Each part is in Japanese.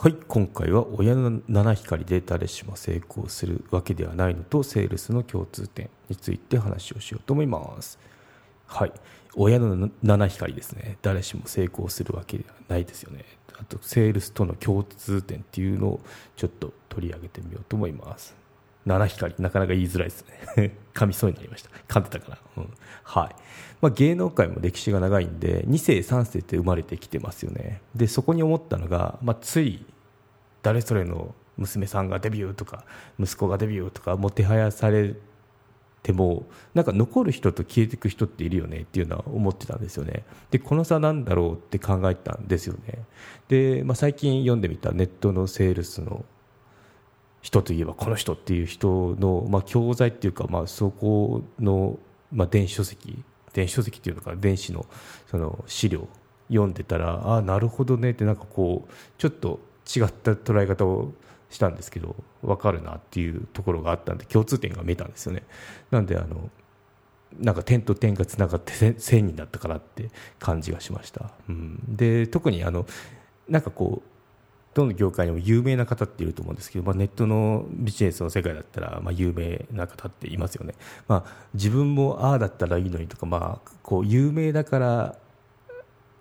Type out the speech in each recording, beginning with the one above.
はい、今回は親の七光で誰しも成功するわけではないのとセールスの共通点について話をしようと思います。はい、親の七光ですね。誰しも成功するわけではないですよね。あとセールスとの共通点っていうのをちょっと取り上げてみようと思います。七光なかなか言いづらいですね。噛みそうになりました。噛んでたから、うん、はい、まあ、芸能界も歴史が長いんで2世3世って生まれてきてますよね。でそこに思ったのが、まあ、つい誰それの娘さんがデビューとか息子がデビューとかもてはやされてもなんか残る人と消えていく人っているよねっていうのは思ってたんですよね。でこの差なんだろうって考えたんですよね。で、まあ、最近読んでみたネットのセールスの人といえばこの人っていう人の、まあ、教材っていうか、まあ、そこの、まあ、電子書籍電子書籍っていうのか電子のその資料読んでたらああなるほどねってなんかこうちょっと違った捉え方をしたんですけど分かるなっていうところがあったんで共通点が見えたんですよね。なんであのなんか点と点がつながって線になったかなって感じがしました、うん、で特にあのなんかこうどの業界にも有名な方っていると思うんですけど、まあ、ネットのビジネスの世界だったら、まあ、有名な方っていますよね、まあ、自分もああだったらいいのにとか、まあ、こう有名だから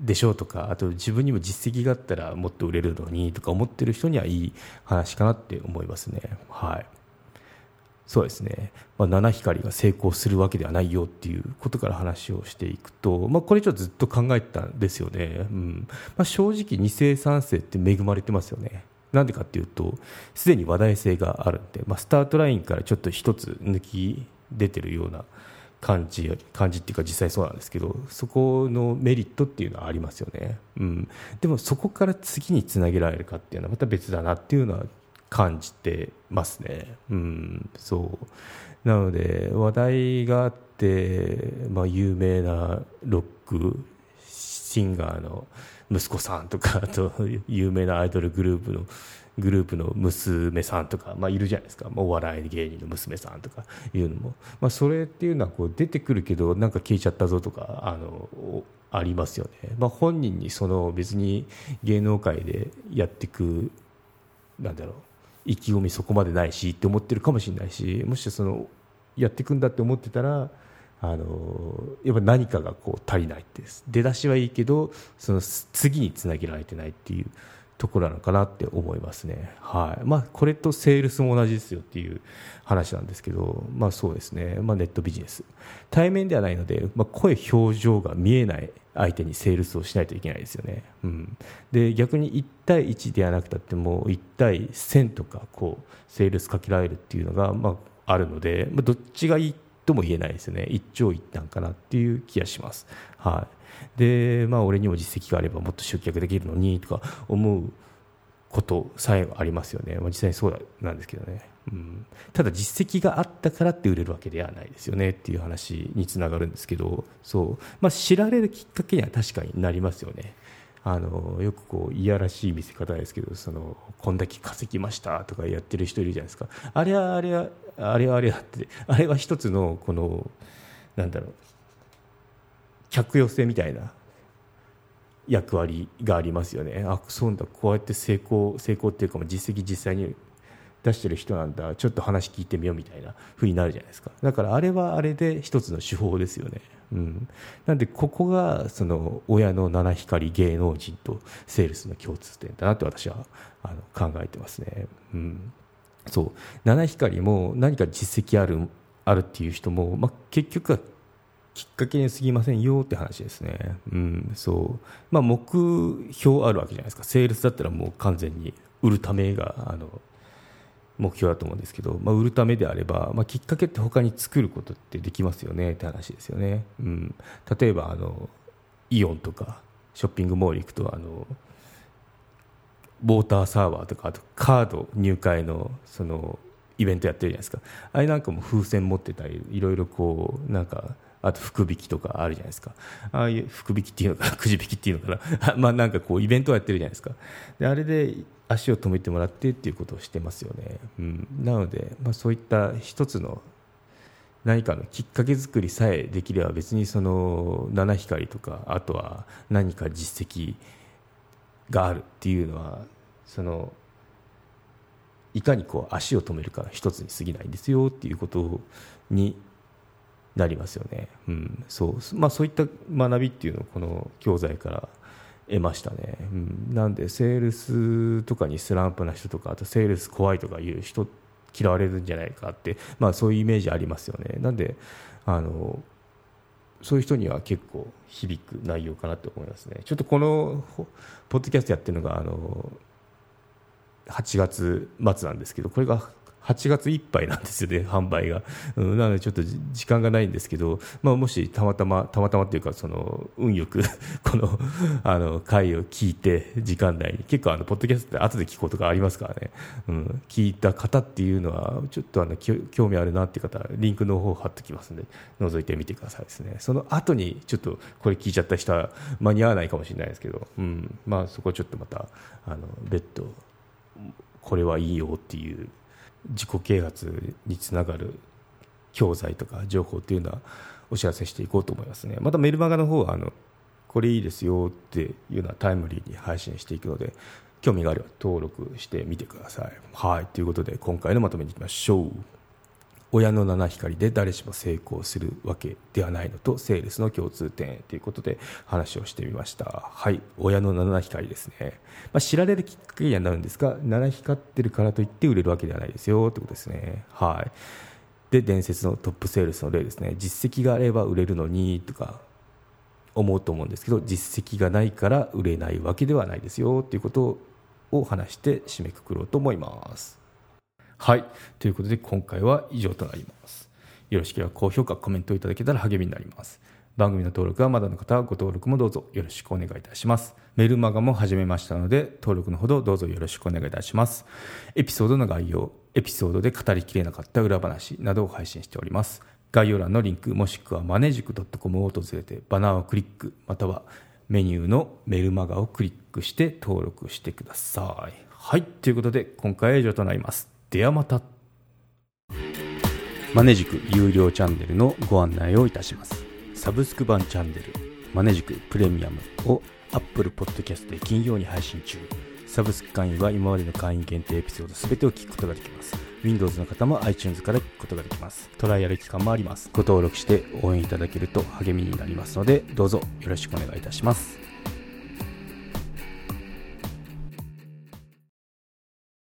でしょうとかあと自分にも実績があったらもっと売れるのにとか思ってる人にはいい話かなって思いますね。はいそうですね、まあ、七光が成功するわけではないよっていうことから話をしていくと、まあ、これちょっとずっと考えてたんですよね、うん。まあ、正直2世3世って恵まれてますよね。なんでかっていうとすでに話題性があるんで、まあ、スタートラインからちょっと一つ抜き出てるような感じ感じっていうか実際そうなんですけどそこのメリットっていうのはありますよね、うん、でもそこから次につなげられるかっていうのはまた別だなっていうのは感じてますね、うん、そう。なので話題があって、まあ、有名なロックシンガーの息子さんとか あと有名なアイドルグループのグループの娘さんとか、まあ、いるじゃないですか、まあ、お笑い芸人の娘さんとかいうのも、まあ、それっていうのはこう出てくるけどなんか消えちゃったぞとかあのありますよね、まあ、本人にその別に芸能界でやっていくなんだろう。意気込みそこまでないしって思ってるかもしれないしもしそのやっていくんだって思ってたらあのやっぱ何かがこう足りないって出だしはいいけどその次につなげられてないっていうところなのかなって思いますね、はい。まあ、これとセールスも同じですよっていう話なんですけど、まあ、そうですね、まあ、ネットビジネス。対面ではないので、まあ、声表情が見えない相手にセールスをしないといけないですよね、うん、で逆に1対1ではなくたっても1対1000とかこうセールスかけられるっていうのが、まあ、あるので、まあ、どっちがいいとも言えないですね。一長一短かなっていう気がします、はい。でまあ、俺にも実績があればもっと集客できるのにとか思うことさえありますよね、まあ、実際にそうなんですけどね、うん、ただ実績があったからって売れるわけではないですよねっていう話につながるんですけどそう、まあ、知られるきっかけには確かになりますよね。あのよくこういやらしい見せ方ですけどそのこんだけ稼ぎましたとかやってる人いるじゃないですか。あれはあれはあれはあれはってあれは一つのこのなんだろう客寄せみたいな役割がありますよね。あそうだ。こうやって成功成功っていうか実績実際に出してる人なんだちょっと話聞いてみようみたいなふうになるじゃないですか。だからあれはあれで一つの手法ですよね、うん、なんでここがその親の七光芸能人とセールスの共通点だなと私はあの考えてますね、うん、そう。七光も何か実績あるあるっていう人も、まあ、結局はきっかけに過ぎませんよって話ですね。うん、そう。まあ、目標あるわけじゃないですか。セールスだったらもう完全に売るためが、あの、目標だと思うんですけど、まあ、売るためであれば、まあ、きっかけって他に作ることってできますよねって話ですよね。うん。例えば、あの、イオンとか、ショッピングモール行くと、あの、ウォーターサーバーとか、あとカード入会の、その、イベントやってるじゃないですかあれなんかも風船持ってたりいろいろこうなんかあと福引きとかあるじゃないですか。ああいう福引きっていうのかな？くじ引きっていうのかな？まあなんかこうイベントをやってるじゃないですか。であれで足を止めてもらってっていうことをしてますよね、うん、なので、まあ、そういった一つの何かのきっかけ作りさえできれば別にその七光とかあとは何か実績があるっていうのはそのいかにこう足を止めるか一つに過ぎないんですよっていうことになりますよね、うん。そう。まあ、そういった学びっていうのをこの教材から得ましたね、うん、なんでセールスとかにスランプな人とかあとセールス怖いとかいう人嫌われるんじゃないかって、まあ、そういうイメージありますよね。なんであのそういう人には結構響く内容かなと思いますね。ちょっとこのポッドキャストやってるのがあの8月末なんですけどこれが8月いっぱいなんですよね、販売が。うん、なので、ちょっと時間がないんですけど、まあ、もしたまたま、たまたまっていうか、その運よく このあの回を聞いて、時間内に、結構、あのポッドキャストって後で聞くことがありますからね、うん、聞いた方っていうのは、ちょっとあの興味あるなっていう方、リンクの方貼っておきますので、覗いてみてくださいですね。その後に、ちょっとこれ聞いちゃった人は間に合わないかもしれないですけど、うん、まあ、そこちょっとまた、あの別途、これはいいよっていう自己啓発につながる教材とか情報というのはお知らせしていこうと思いますね。またメルマガの方はあのこれいいですよっていうのはタイムリーに配信していくので興味があれば登録してみてください。はい。ということで今回のまとめにいきましょう。親の七光で誰しも成功するわけではないのとセールスの共通点ということで話をしてみました。はい。親の七光ですね、まあ、知られるきっかけにはなるんですが七光ってるからといって売れるわけではないですよということですね。はい。で伝説のトップセールスの例ですね。実績があれば売れるのにとか思うと思うんですけど実績がないから売れないわけではないですよということを話して締めくくろうと思います。はい。ということで今回は以上となります。よろしければ高評価コメントいただけたら励みになります。番組の登録はまだの方はご登録もどうぞよろしくお願いいたします。メルマガも始めましたので登録のほどどうぞよろしくお願いいたします。エピソードの概要エピソードで語りきれなかった裏話などを配信しております。概要欄のリンクもしくはマネジク .com を訪れてバナーをクリックまたはメニューのメルマガをクリックして登録してください。はい。ということで今回は以上となります。ではまた。マネジク有料チャンネルのご案内をいたします。サブスク版チャンネルマネジクプレミアムを Apple Podcast で金曜に配信中。サブスク会員は今までの会員限定エピソード全てを聞くことができます。Windows の方も iTunes から聞くことができます。トライアル期間もあります。ご登録して応援いただけると励みになりますのでどうぞよろしくお願いいたします。